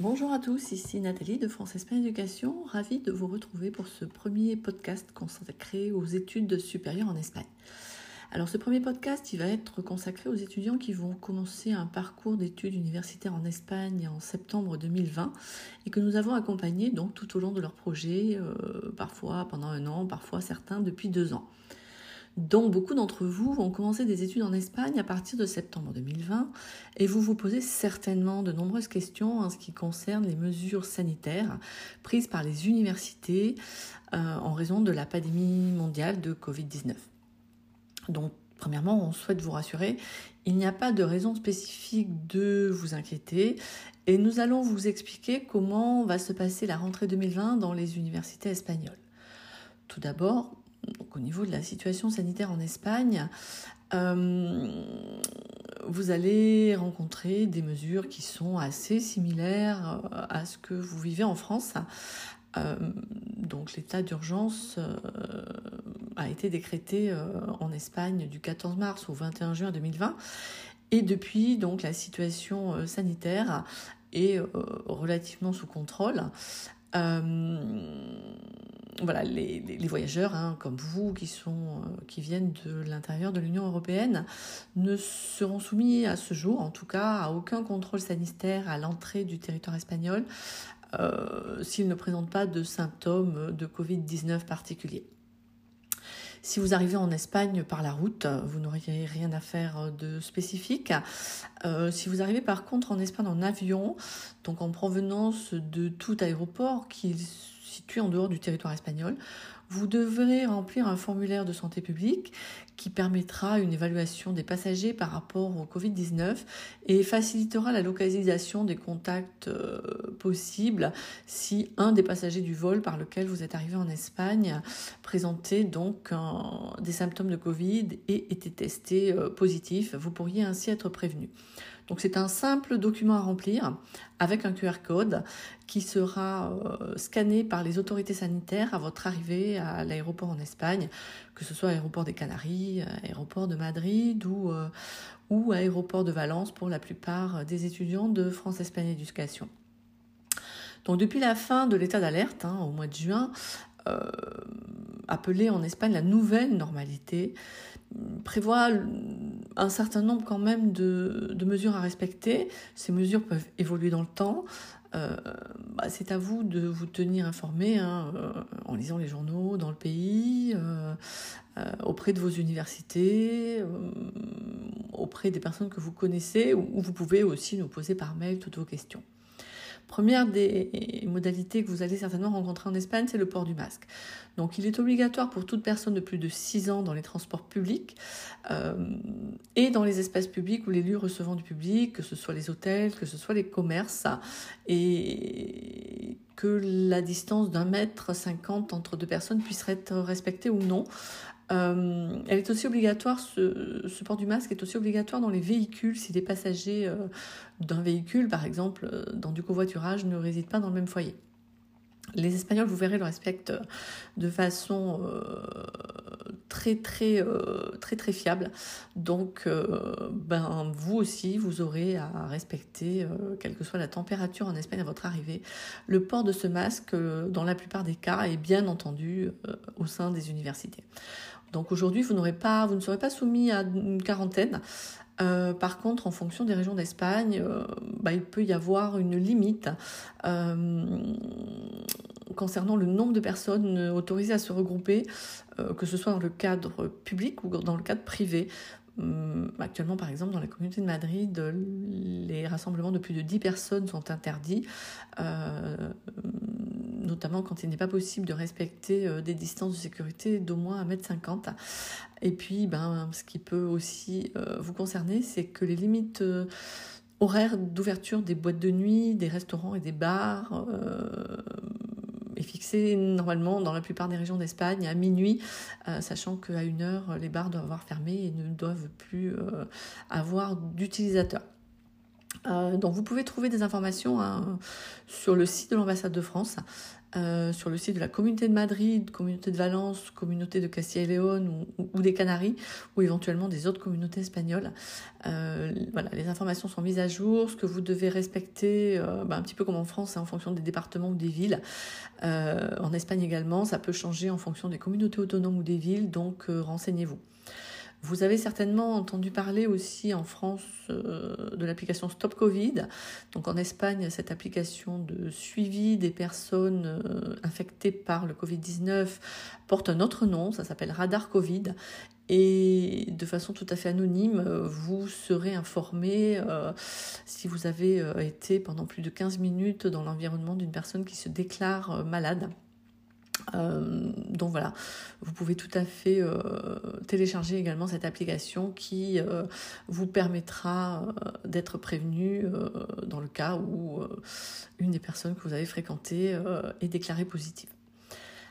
Bonjour à tous, ici Nathalie de France Espagne Éducation, ravie de vous retrouver pour ce premier podcast consacré aux études supérieures en Espagne. Alors ce premier podcast, il va être consacré aux étudiants qui vont commencer un parcours d'études universitaires en Espagne en septembre 2020 et que nous avons accompagnés donc tout au long de leur projet, euh, parfois pendant un an, parfois certains depuis deux ans dont beaucoup d'entre vous vont commencer des études en Espagne à partir de septembre 2020 et vous vous posez certainement de nombreuses questions en ce qui concerne les mesures sanitaires prises par les universités euh, en raison de la pandémie mondiale de Covid-19. Donc, premièrement, on souhaite vous rassurer, il n'y a pas de raison spécifique de vous inquiéter et nous allons vous expliquer comment va se passer la rentrée 2020 dans les universités espagnoles. Tout d'abord, donc, au niveau de la situation sanitaire en Espagne, euh, vous allez rencontrer des mesures qui sont assez similaires euh, à ce que vous vivez en France. Euh, donc l'état d'urgence a été décrété en Espagne du 14 mars au 21 juin 2020 et depuis donc la situation sanitaire est relativement sous contrôle voilà, les, voyageurs, hein, comme vous, qui, sont, euh, qui viennent de l'intérieur de l'Union européenne, ne seront soumis à ce jour, en tout cas, à aucun contrôle sanitaire à l'entrée du territoire espagnol euh, s'ils ne présentent pas de symptômes de Covid-19 particuliers. Si vous arrivez en Espagne par la route, vous n'auriez rien à faire de spécifique. Euh, si vous arrivez par contre en Espagne en avion, donc en provenance de tout aéroport, qu'il situé en dehors du territoire espagnol, vous devrez remplir un formulaire de santé publique qui permettra une évaluation des passagers par rapport au Covid-19 et facilitera la localisation des contacts euh, possibles si un des passagers du vol par lequel vous êtes arrivé en Espagne présentait donc des symptômes de Covid et était testé euh, positif. Vous pourriez ainsi être prévenu. Donc c'est un simple document à remplir avec un QR code qui sera euh, scanné par les autorités sanitaires à votre arrivée à l'aéroport en Espagne, que ce soit aéroport des Canaries, aéroport de Madrid ou, euh, ou aéroport de Valence pour la plupart des étudiants de France Espagne Éducation. Donc depuis la fin de l'état d'alerte, hein, au mois de juin, euh, appelé en Espagne la nouvelle normalité, prévoit un certain nombre quand même de, mesures à respecter. Ces mesures peuvent évoluer dans le temps. Euh, bah, c'est à vous de vous tenir informé hein, euh, en lisant les journaux dans le pays, euh, auprès de vos universités, auprès des personnes que vous connaissez, ou vous pouvez aussi nous poser par mail toutes vos questions. Première des modalités que vous allez certainement rencontrer en Espagne, c'est le port du masque. Donc il est obligatoire pour toute personne de plus de 6 ans dans les transports publics euh, et dans les espaces publics ou les lieux recevant du public, que ce soit les hôtels, que ce soit les commerces, et que la distance d'un mètre cinquante entre deux personnes puisse être respectée ou non. Euh, elle est aussi obligatoire, ce, port du masque est aussi obligatoire dans les véhicules si les passagers euh, d'un véhicule, par exemple, euh, dans du covoiturage, ne résident pas dans le même foyer. Les Espagnols, vous verrez, le respectent de façon très très très très fiable. Donc, ben vous aussi, vous aurez à respecter, quelle que soit la température en Espagne à votre arrivée, le port de ce masque, dans la plupart des cas, est bien entendu au sein des universités. Donc aujourd'hui, vous, pas, vous ne serez pas soumis à une quarantaine. Euh, par contre, en fonction des régions d'Espagne, euh, bah, il peut y avoir une limite euh, concernant le nombre de personnes autorisées à se regrouper, que ce soit dans le cadre public ou dans le cadre privé. Hum, actuellement, par exemple, dans la communauté de Madrid, les rassemblements de plus de 10 personnes sont interdits notamment quand il n'est pas possible de respecter euh, des distances de sécurité d'au moins 1m50. Et puis, ben, ce qui peut aussi euh, vous concerner, c'est que les limites euh, horaires d'ouverture des boîtes de nuit, des restaurants et des bars est fixée normalement dans la plupart des régions d'Espagne à minuit, sachant qu'à une heure, les bars doivent avoir fermé et ne doivent plus avoir d'utilisateurs. Donc vous pouvez trouver des informations hein, sur le site de l'ambassade de France euh, sur le site de la communauté de Madrid, communauté de Valence, communauté de Castilla et Léon ou, des Canaries, ou éventuellement des autres communautés espagnoles. Euh, voilà, les informations sont mises à jour, ce que vous devez respecter, euh, bah, un petit peu comme en France, hein, en fonction des départements ou des villes. en Espagne également, ça peut changer en fonction des communautés autonomes ou des villes, donc renseignez-vous. Vous avez certainement entendu parler aussi en France euh, de l'application Stop Covid. Donc en Espagne, cette application de suivi des personnes euh, infectées par le Covid-19 porte un autre nom, ça s'appelle Radar Covid. Et de façon tout à fait anonyme, vous serez informé euh, si vous avez été pendant plus de 15 minutes dans l'environnement d'une personne qui se déclare malade. Euh, donc voilà, vous pouvez tout à fait euh, télécharger également cette application qui euh, vous permettra d'être prévenu dans le cas où une des personnes que vous avez fréquentées est déclarée positive.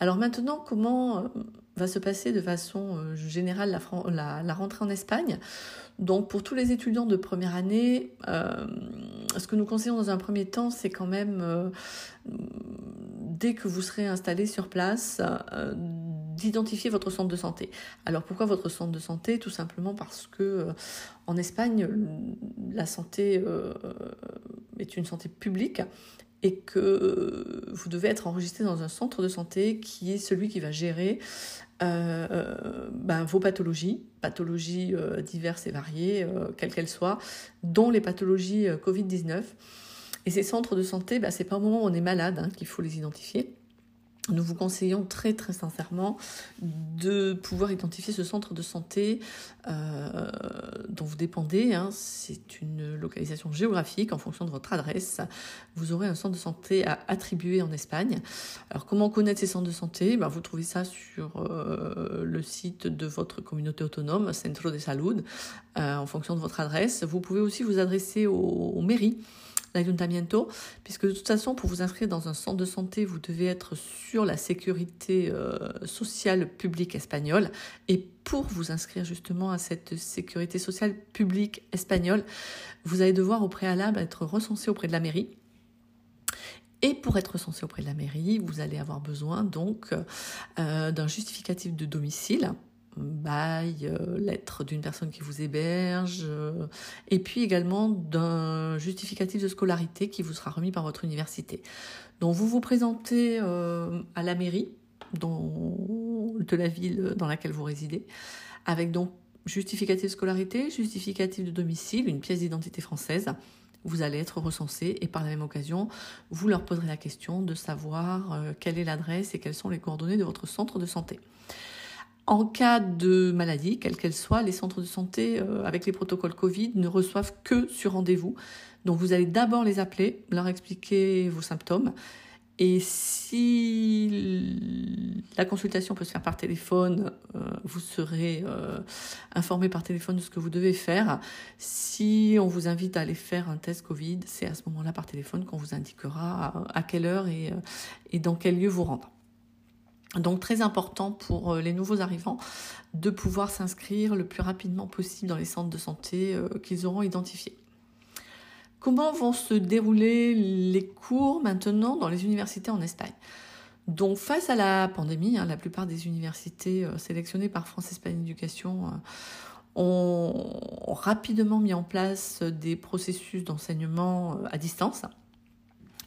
Alors maintenant, comment va se passer de façon générale la, la, rentrée en Espagne? Donc pour tous les étudiants de première année, ce que nous conseillons dans un premier temps, c'est quand même dès que vous serez installé sur place, euh, d'identifier votre centre de santé. Alors pourquoi votre centre de santé? Tout simplement parce que euh, en Espagne, la santé euh, est une santé publique et que vous devez être enregistré dans un centre de santé qui est celui qui va gérer ben, vos pathologies, pathologies diverses et variées, quelles qu'elles soient, dont les pathologies Covid-19. Et ces centres de santé, bah, c'est pas au moment où on est malade hein, qu'il faut les identifier. Nous vous conseillons très très sincèrement de pouvoir identifier ce centre de santé euh, dont vous dépendez. Hein. C'est une localisation géographique en fonction de votre adresse. Vous aurez un centre de santé à attribuer en Espagne. Alors comment connaître ces centres de santé? Bah, Vous trouvez ça sur euh, le site de votre communauté autonome, Centro de Salud, euh, en fonction de votre adresse. Vous pouvez aussi vous adresser aux mairies puisque de toute façon, pour vous inscrire dans un centre de santé, vous devez être sur la sécurité euh, sociale publique espagnole. Et pour vous inscrire justement à cette sécurité sociale publique espagnole, vous allez devoir au préalable être recensé auprès de la mairie. Et pour être recensé auprès de la mairie, vous allez avoir besoin donc euh, d'un justificatif de domicile bail, euh, lettre d'une personne qui vous héberge, euh, et puis également d'un justificatif de scolarité qui vous sera remis par votre université. Donc vous vous présentez euh, à la mairie de la ville dans laquelle vous résidez, avec donc justificatif de scolarité, justificatif de domicile, une pièce d'identité française. Vous allez être recensé et par la même occasion, vous leur poserez la question de savoir quelle est l'adresse et quelles sont les coordonnées de votre centre de santé. En cas de maladie, quelle qu'elle soit, les centres de santé, euh, avec les protocoles Covid, ne reçoivent que sur rendez-vous. Donc vous allez d'abord les appeler, leur expliquer vos symptômes. Et si la consultation peut se faire par téléphone, euh, vous serez euh, informé par téléphone de ce que vous devez faire. Si on vous invite à aller faire un test Covid, c'est à ce moment-là par téléphone qu'on vous indiquera à, quelle heure et, et dans quel lieu vous rendre. Donc très important pour euh, les nouveaux arrivants de pouvoir s'inscrire le plus rapidement possible dans les centres de santé euh, qu'ils auront identifiés. Comment vont se dérouler les cours maintenant dans les universités en Espagne? Donc face à la pandémie, hein, la plupart des universités euh, sélectionnées par France Espagne Éducation ont rapidement mis en place des processus d'enseignement à distance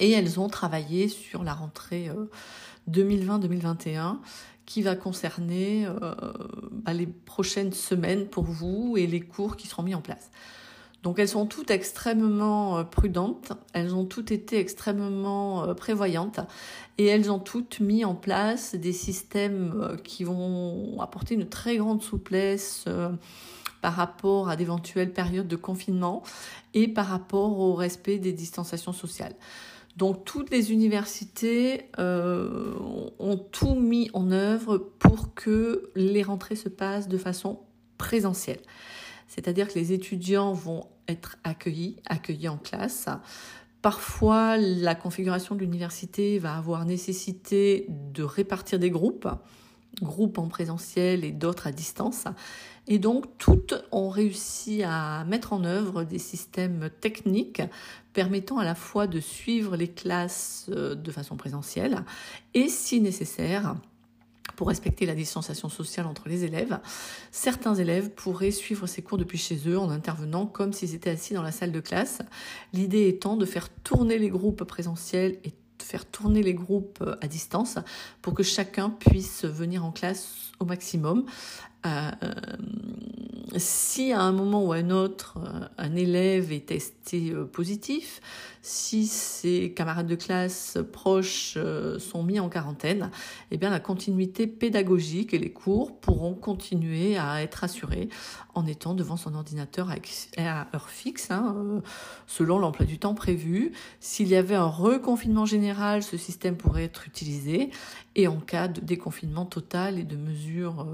et elles ont travaillé sur la rentrée 2020-2021 qui va concerner euh, bah, les prochaines semaines pour vous et les cours qui seront mis en place. Donc elles sont toutes extrêmement euh, prudentes, elles ont toutes été extrêmement euh, prévoyantes et elles ont toutes mis en place des systèmes qui vont apporter une très grande souplesse par rapport à d'éventuelles périodes de confinement et par rapport au respect des distanciations sociales. Donc toutes les universités euh, ont tout mis en œuvre pour que les rentrées se passent de façon présentielle. C'est-à-dire que les étudiants vont être accueillis, accueillis en classe. Parfois, la configuration de l'université va avoir nécessité de répartir des groupes. Groupes en présentiel et d'autres à distance. Et donc, toutes ont réussi à mettre en œuvre des systèmes techniques permettant à la fois de suivre les classes euh, de façon présentielle et, si nécessaire, pour respecter la distanciation sociale entre les élèves, certains élèves pourraient suivre ces cours depuis chez eux en intervenant comme s'ils étaient assis dans la salle de classe. L'idée étant de faire tourner les groupes présentiels et faire tourner les groupes euh, à distance pour que chacun puisse venir en classe au maximum euh, si à un moment ou à un autre, euh, un élève est testé euh, positif, si ses camarades de classe proches sont mis en quarantaine, eh bien la continuité pédagogique et les cours pourront continuer à être assurés en étant devant son ordinateur à heure fixe, hein, selon l'emploi du temps prévu. S'il y avait un reconfinement général, ce système pourrait être utilisé. Et en cas de déconfinement total et de mesures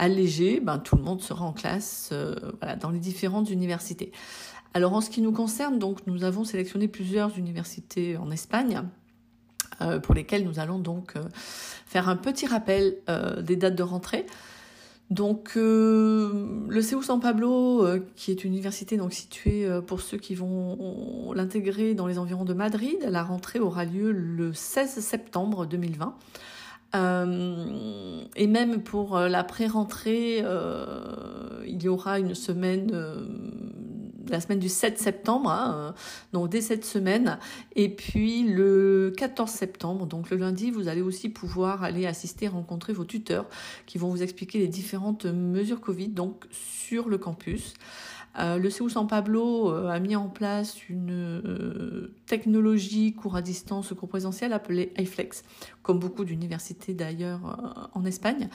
allégé, ben, tout le monde sera en classe euh, dans les différentes universités. Alors en ce qui nous concerne, donc nous avons sélectionné plusieurs universités en Espagne. Euh, pour lesquelles nous allons donc euh, faire un petit rappel des dates de rentrée. Donc le CEU San Pablo, qui est une université donc située pour ceux qui vont l'intégrer dans les environs de Madrid, la rentrée aura lieu le 16 septembre 2020. Euh, et même pour euh, la pré-rentrée, euh, il y aura une semaine, la semaine du 7 septembre, hein, donc dès cette semaine. Et puis le 14 septembre, donc le lundi, vous allez aussi pouvoir aller assister, rencontrer vos tuteurs qui vont vous expliquer les différentes mesures Covid donc sur le campus. Euh, le CEU San Pablo euh, a mis en place une euh, technologie cours à distance, cours présentiel appelée iFlex, comme beaucoup d'universités d'ailleurs en Espagne.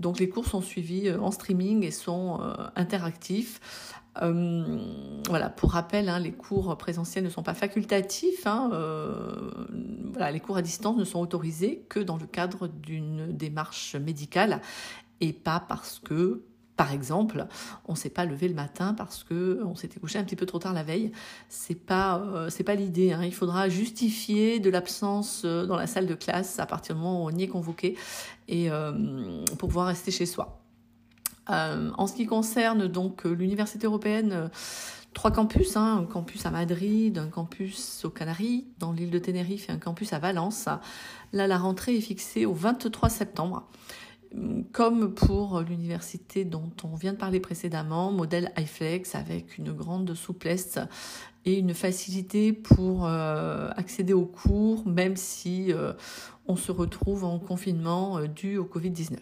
Donc les cours sont suivis en streaming et sont interactifs. voilà, pour rappel, hein, les cours présentiels ne sont pas facultatifs. Hein, voilà, les cours à distance ne sont autorisés que dans le cadre d'une démarche médicale et pas parce que par exemple, on ne s'est pas levé le matin parce que on s'était couché un petit peu trop tard la veille. C'est pas euh, pas l'idée. Hein. Il faudra justifier de l'absence euh, dans la salle de classe à partir du moment où on y est convoqué et euh, pour pouvoir rester chez soi. en ce qui concerne donc l'université européenne, trois campus, hein, un campus à Madrid, un campus aux Canaries, dans l'île de Tenerife et un campus à Valence. Là, la rentrée est fixée au 23 septembre comme pour l'université dont on vient de parler précédemment, modèle iFlex avec une grande souplesse et une facilité pour euh, accéder aux cours, même si euh, on se retrouve en confinement euh, dû au Covid-19.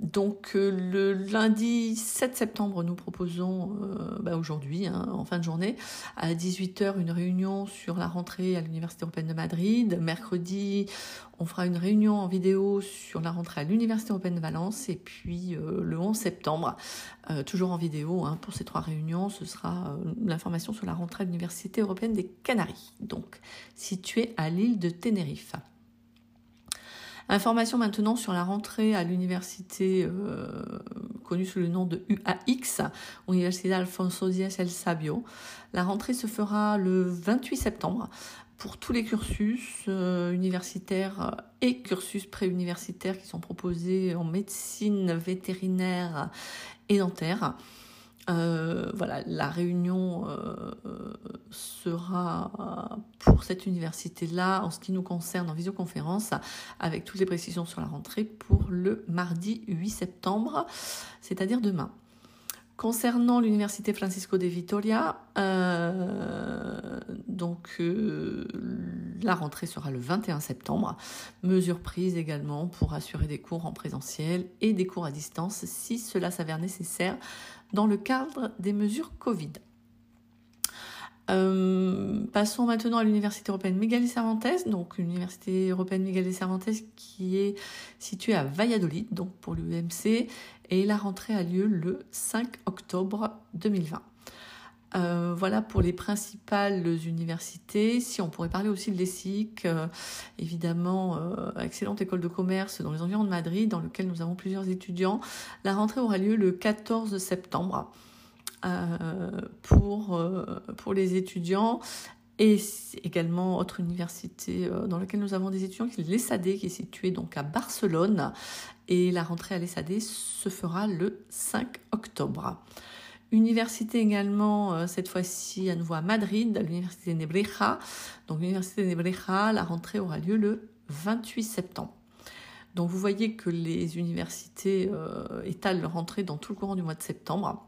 Donc euh, le lundi 7 septembre, nous proposons euh, bah, aujourd'hui, hein, en fin de journée, à 18h, une réunion sur la rentrée à l'Université européenne de Madrid. Mercredi, on fera une réunion en vidéo sur la rentrée à l'Université européenne de Valence. Et puis euh, le 11 septembre, toujours en vidéo, hein, pour ces trois réunions, ce sera l'information sur la rentrée à l'Université européenne des Canaries, donc située à l'île de Tenerife. Information maintenant sur la rentrée à l'université euh, connue sous le nom de UAX, Université Alfonso Díaz El Sabio. La rentrée se fera le 28 septembre pour tous les cursus euh, universitaires et cursus préuniversitaires qui sont proposés en médecine vétérinaire et dentaire. Euh, voilà, la réunion euh, sera pour cette université-là, en ce qui nous concerne, en visioconférence, avec toutes les précisions sur la rentrée pour le mardi 8 septembre, c'est-à-dire demain. Concernant l'université Francisco de Vitoria, euh, donc la rentrée sera le 21 septembre. Mesures prises également pour assurer des cours en présentiel et des cours à distance si cela s'avère nécessaire dans le cadre des mesures Covid. Euh, passons maintenant à l'Université européenne Miguel Cervantes, donc l'Université européenne Miguel Cervantes qui est située à Valladolid, donc pour l'UMC, et la rentrée a lieu le 5 octobre 2020. Euh, voilà pour les principales universités. Si on pourrait parler aussi de l'ESSIC, euh, évidemment, euh, excellente école de commerce dans les environs de Madrid, dans lequel nous avons plusieurs étudiants. La rentrée aura lieu le 14 septembre pour, pour les étudiants. Et également autre université euh, dans laquelle nous avons des étudiants, qui est l'ESAD, qui est située donc à Barcelone. Et la rentrée à l'ESAD se fera le 5 octobre. Université également, euh, cette fois-ci à nouveau à Madrid, l'université de Nebreja. Donc l'université Nebreja, la rentrée aura lieu le 28 septembre. Donc vous voyez que les universités euh, étalent leur rentrée dans tout le courant du mois de septembre.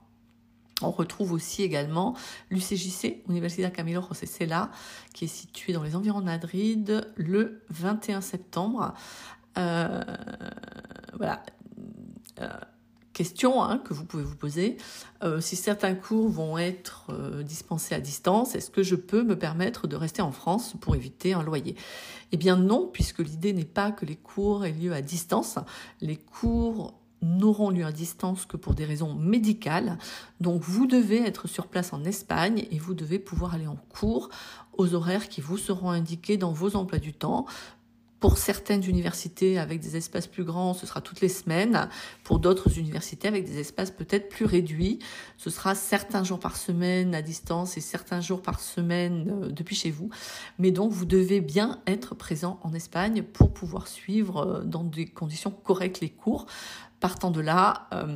On retrouve aussi également l'UCJC, Universidad Camilo José Cela, qui est située dans les environs de Madrid le 21 septembre. Euh, voilà. Euh, question hein, que vous pouvez vous poser. Euh, si certains cours vont être dispensés à distance, est-ce que je peux me permettre de rester en France pour éviter un loyer? Eh bien non, puisque l'idée n'est pas que les cours aient lieu à distance. Les cours n'auront lieu à distance que pour des raisons médicales. Donc vous devez être sur place en Espagne et vous devez pouvoir aller en cours aux horaires qui vous seront indiqués dans vos emplois du temps. Pour certaines universités avec des espaces plus grands, ce sera toutes les semaines. Pour d'autres universités avec des espaces peut-être plus réduits, ce sera certains jours par semaine à distance et certains jours par semaine euh, depuis chez vous. Mais donc vous devez bien être présent en Espagne pour pouvoir suivre euh, dans des conditions correctes les cours. Partant de là, euh,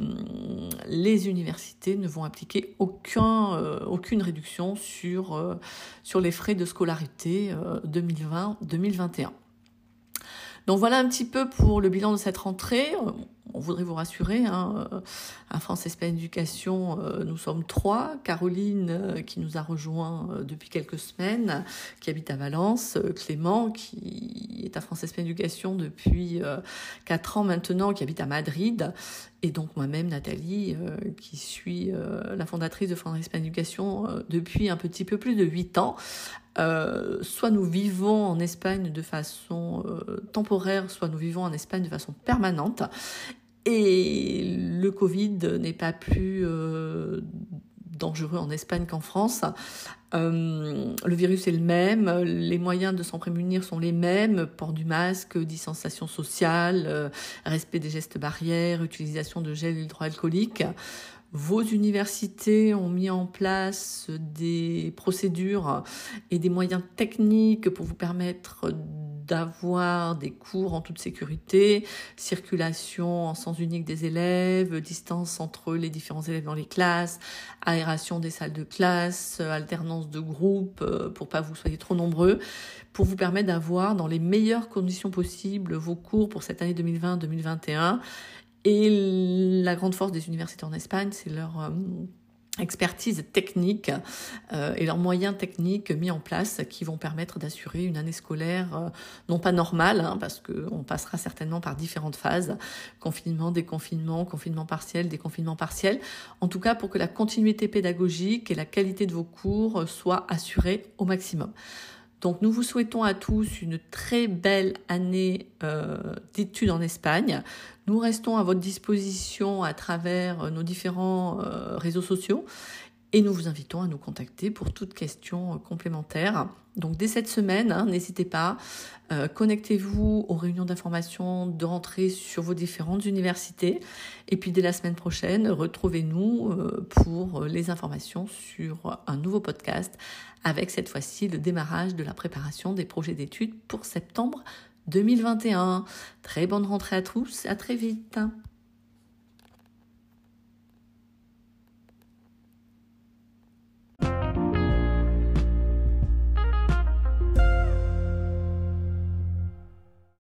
les universités ne vont appliquer aucun, aucune réduction sur, sur les frais de scolarité 2020-2021. Donc voilà un petit peu pour le bilan de cette rentrée. On voudrait vous rassurer, hein, euh, à France Espagne Éducation, euh, nous sommes trois. Caroline, euh, qui nous a rejoint depuis quelques semaines, qui habite à Valence. Clément, qui est à France Espagne Éducation depuis quatre ans maintenant, qui habite à Madrid. Et donc moi-même, Nathalie, qui suis la fondatrice de France Espagne Éducation depuis un petit peu plus de huit ans. soit nous vivons en Espagne de façon temporaire, soit nous vivons en Espagne de façon permanente. Et le Covid n'est pas plus euh, dangereux en Espagne qu'en France. Euh, le virus est le même, les moyens de s'en prémunir sont les mêmes, port du masque, distanciation sociale, euh, respect des gestes barrières, utilisation de gel hydroalcoolique. Vos universités ont mis en place des procédures et des moyens techniques pour vous permettre d'avoir des cours en toute sécurité, circulation en sens unique des élèves, distance entre les différents élèves dans les classes, aération des salles de classe, alternance de groupes euh, pour pas vous soyez trop nombreux, pour vous permettre d'avoir dans les meilleures conditions possibles vos cours pour cette année 2020-2021 et la grande force des universités en Espagne, c'est leur euh, expertise technique euh, et leurs moyens techniques mis en place qui vont permettre d'assurer une année scolaire euh, non pas normale, hein, parce qu'on passera certainement par différentes phases, confinement, déconfinement, confinement partiel, déconfinement partiel, en tout cas pour que la continuité pédagogique et la qualité de vos cours soient assurées au maximum. Donc nous vous souhaitons à tous une très belle année euh, d'études en Espagne. Nous restons à votre disposition à travers euh, nos différents euh, réseaux sociaux et nous vous invitons à nous contacter pour toute question complémentaire. Donc dès cette semaine, hein, n'hésitez pas, connectez-vous aux réunions d'information de rentrée sur vos différentes universités. Et puis dès la semaine prochaine, retrouvez-nous pour les informations sur un nouveau podcast avec cette fois-ci le démarrage de la préparation des projets d'études pour septembre 2021. Très bonne rentrée à tous, à très vite.